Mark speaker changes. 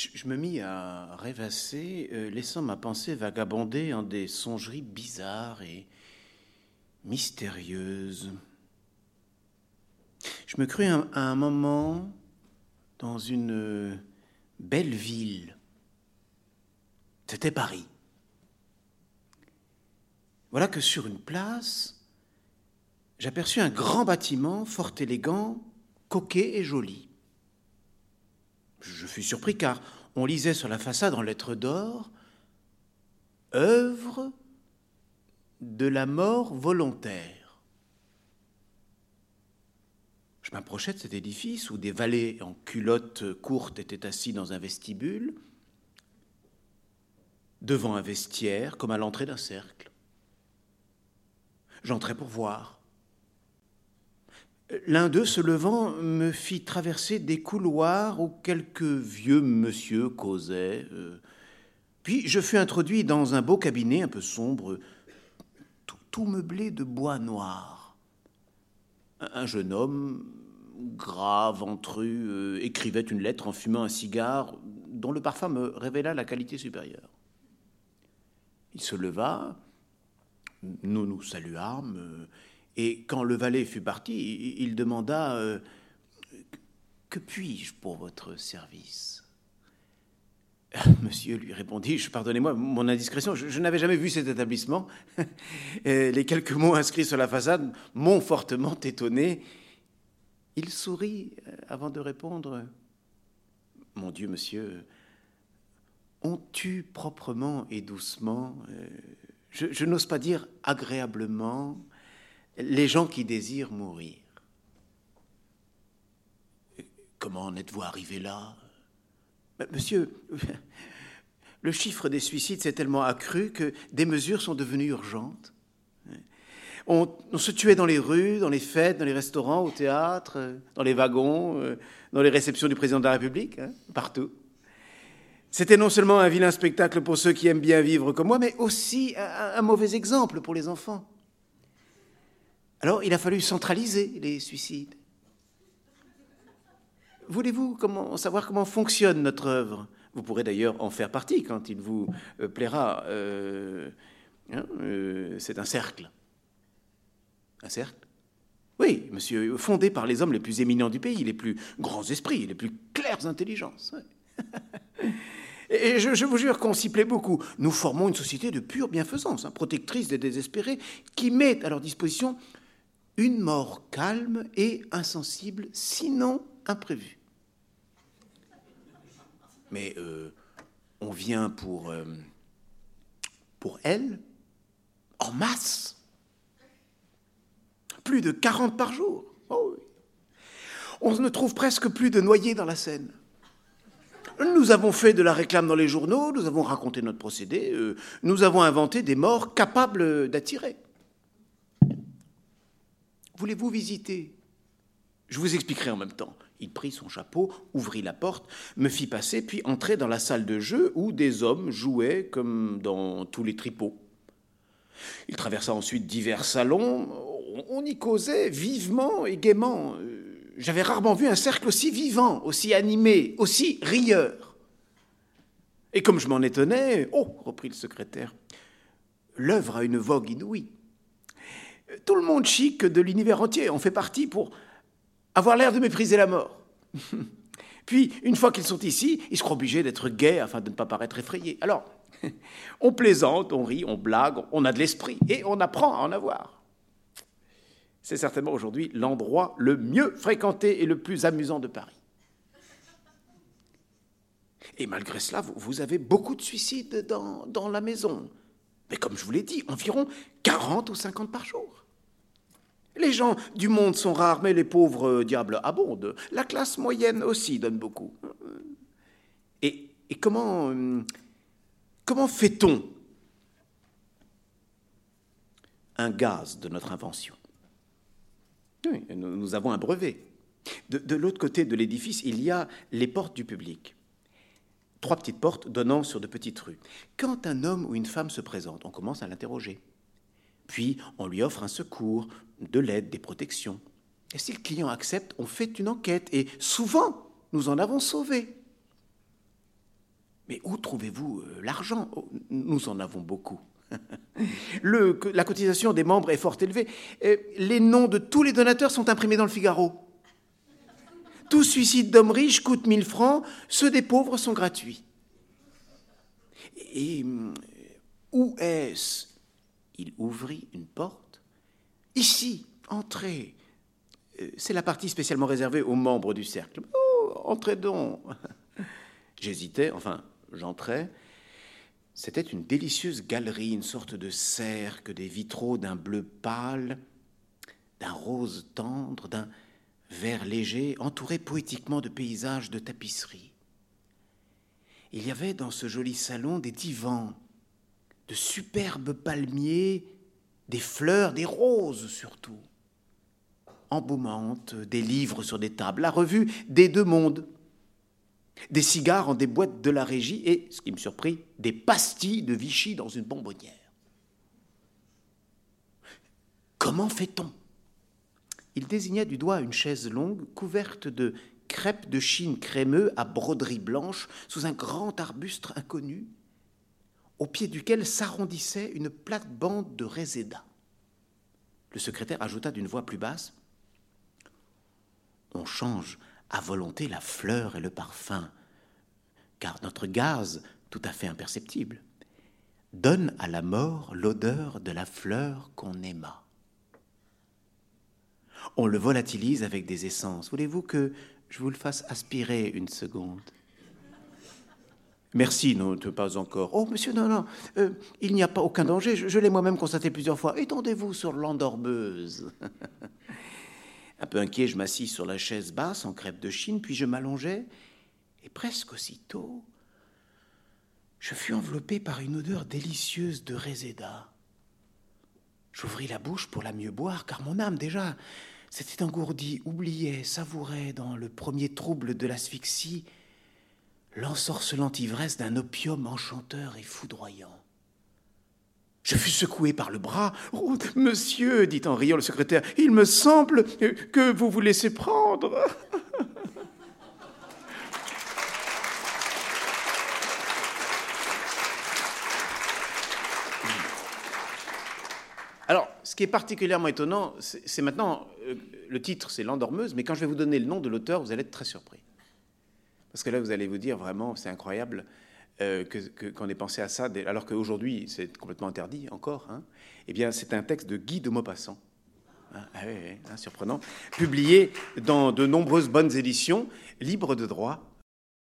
Speaker 1: Je, me mis à rêvasser, euh, laissant ma pensée vagabonder en des songeries bizarres et mystérieuses. Je me crus à un moment dans une belle ville. C'était Paris. Voilà que sur une place, j'aperçus un grand bâtiment fort élégant, coquet et joli. Je fus surpris car on lisait sur la façade en lettres d'or œuvre de la mort volontaire. Je m'approchais de cet édifice où des valets en culottes courtes étaient assis dans un vestibule, devant un vestiaire comme à l'entrée d'un cercle. J'entrai pour voir. L'un d'eux, se levant, me fit traverser des couloirs où quelques vieux monsieur causaient. Euh, puis je fus introduit dans un beau cabinet un peu sombre, tout, meublé de bois noir. Un jeune homme, gras, ventru, euh, écrivait une lettre en fumant un cigare dont le parfum me révéla la qualité supérieure. Il se leva, nous nous saluâmes, et quand le valet fut parti, il demanda euh, Que puis-je pour votre service? Monsieur, lui répondis-je, pardonnez-moi mon indiscrétion, je, n'avais jamais vu cet établissement. Les quelques mots inscrits sur la façade m'ont fortement étonné. Il sourit euh, avant de répondre Mon Dieu, monsieur, on tue proprement et doucement, euh, je n'ose pas dire agréablement, les gens qui désirent mourir. Comment en êtes-vous arrivé là? Monsieur, le chiffre des suicides s'est tellement accru que des mesures sont devenues urgentes. On, se tuait dans les rues, dans les fêtes, dans les restaurants, au théâtre, dans les wagons, euh, dans les réceptions du président de la République, hein, partout. C'était non seulement un vilain spectacle pour ceux qui aiment bien vivre comme moi, mais aussi un mauvais exemple pour les enfants. Alors il a fallu centraliser les suicides. Voulez-vous savoir comment fonctionne notre œuvre? Vous pourrez d'ailleurs en faire partie quand il vous euh, plaira. Euh, hein, euh, c'est un cercle. Un cercle? Oui, monsieur, fondé par les hommes les plus éminents du pays, les plus grands esprits, les plus claires intelligences. Et je, vous jure qu'on s'y plaît beaucoup. Nous formons une société de pure bienfaisance, hein, protectrice des désespérés, qui met à leur disposition une mort calme et insensible, sinon imprévue. Mais euh, on vient pour, euh, pour elle en masse. Plus de 40 par jour. Oh on ne trouve presque plus de noyés dans la Seine. Nous avons fait de la réclame dans les journaux, nous avons raconté notre procédé, euh, nous avons inventé des morts capables d'attirer. Voulez-vous visiter? Je vous expliquerai en même temps. Il prit son chapeau, ouvrit la porte, me fit passer, puis entrait dans la salle de jeu où des hommes jouaient comme dans tous les tripots. Il traversa ensuite divers salons. On y causait vivement et gaiement. J'avais rarement vu un cercle aussi vivant, aussi animé, aussi rieur. Et comme je m'en étonnais, oh, reprit le secrétaire, l'œuvre a une vogue inouïe. Tout le monde chic de l'univers entier en fait partie pour avoir l'air de mépriser la mort. Puis, une fois qu'ils sont ici, ils seront obligés d'être gais afin de ne pas paraître effrayés. Alors, on plaisante, on rit, on blague, on a de l'esprit et on apprend à en avoir. C'est certainement aujourd'hui l'endroit le mieux fréquenté et le plus amusant de Paris. Et malgré cela, vous, avez beaucoup de suicides dans, dans la maison. Mais comme je vous l'ai dit, environ 40 ou 50 par jour. Les gens du monde sont rares, mais les pauvres euh, diables abondent. La classe moyenne aussi donne beaucoup. Et, comment, euh, comment fait-on un gaz de notre invention? Nous avons un brevet. de l'autre côté de l'édifice, il y a les portes du public trois petites portes donnant sur de petites rues. Quand un homme ou une femme se présente, on commence à l'interroger. Puis on lui offre un secours, de l'aide, des protections. Et si le client accepte, on fait une enquête. Et souvent, nous en avons sauvé. Mais où trouvez-vous euh, l'argent? Oh, Nous en avons beaucoup. La cotisation des membres est fort élevée. Les noms de tous les donateurs sont imprimés dans le Figaro. Tout suicide d'homme riche coûte 1000 francs, ceux des pauvres sont gratuits. Et euh, où est-ce Il ouvrit une porte. Ici, entrez. Euh, c'est la partie spécialement réservée aux membres du cercle. Oh, entrez donc. J'hésitais, enfin, j'entrais. C'était une délicieuse galerie, une sorte de cercle, des vitraux d'un bleu pâle, d'un rose tendre, d'un vert léger, entouré poétiquement de paysages de tapisserie. Il y avait dans ce joli salon des divans, de superbes palmiers, des fleurs, des roses surtout, embaumantes, des livres sur des tables, la revue des deux mondes, des cigares en des boîtes de la régie et, ce qui me surprit, des pastilles de Vichy dans une bonbonnière. Comment fait-on? Il désigna du doigt une chaise longue couverte de crêpes de Chine crémeux à broderie blanche sous un grand arbuste inconnu, au pied duquel s'arrondissait une plate-bande de réséda. Le secrétaire ajouta d'une voix plus basse On change à volonté la fleur et le parfum, car notre gaz, tout à fait imperceptible, donne à la mort l'odeur de la fleur qu'on aima. On le volatilise avec des essences. Voulez-vous que je vous le fasse aspirer une seconde? Merci, non, pas encore. Oh, monsieur, non, non, euh, il n'y a pas aucun danger. Je, l'ai moi-même constaté plusieurs fois. Étendez-vous sur l'endormeuse. Un peu inquiet, je m'assis sur la chaise basse en crêpe de Chine, puis je m'allongeai, et presque aussitôt, je fus enveloppé par une odeur délicieuse de réséda. J'ouvris la bouche pour la mieux boire, car mon âme déjà s'était engourdie, oubliait, savourait dans le premier trouble de l'asphyxie l'ensorcelante ivresse d'un opium enchanteur et foudroyant. Je fus secoué par le bras. Oh, monsieur, dit en riant le secrétaire, il me semble que vous vous laissez prendre. Alors, ce qui est particulièrement étonnant, c'est maintenant, euh, le titre c'est L'endormeuse, mais quand je vais vous donner le nom de l'auteur, vous allez être très surpris. Parce que là, vous allez vous dire vraiment, c'est incroyable. Euh, qu'on ait pensé à ça, alors qu'aujourd'hui c'est complètement interdit encore, hein, eh bien c'est un texte de Guy de Maupassant, hein, ah hein, surprenant, publié dans de nombreuses bonnes éditions, libre de droit,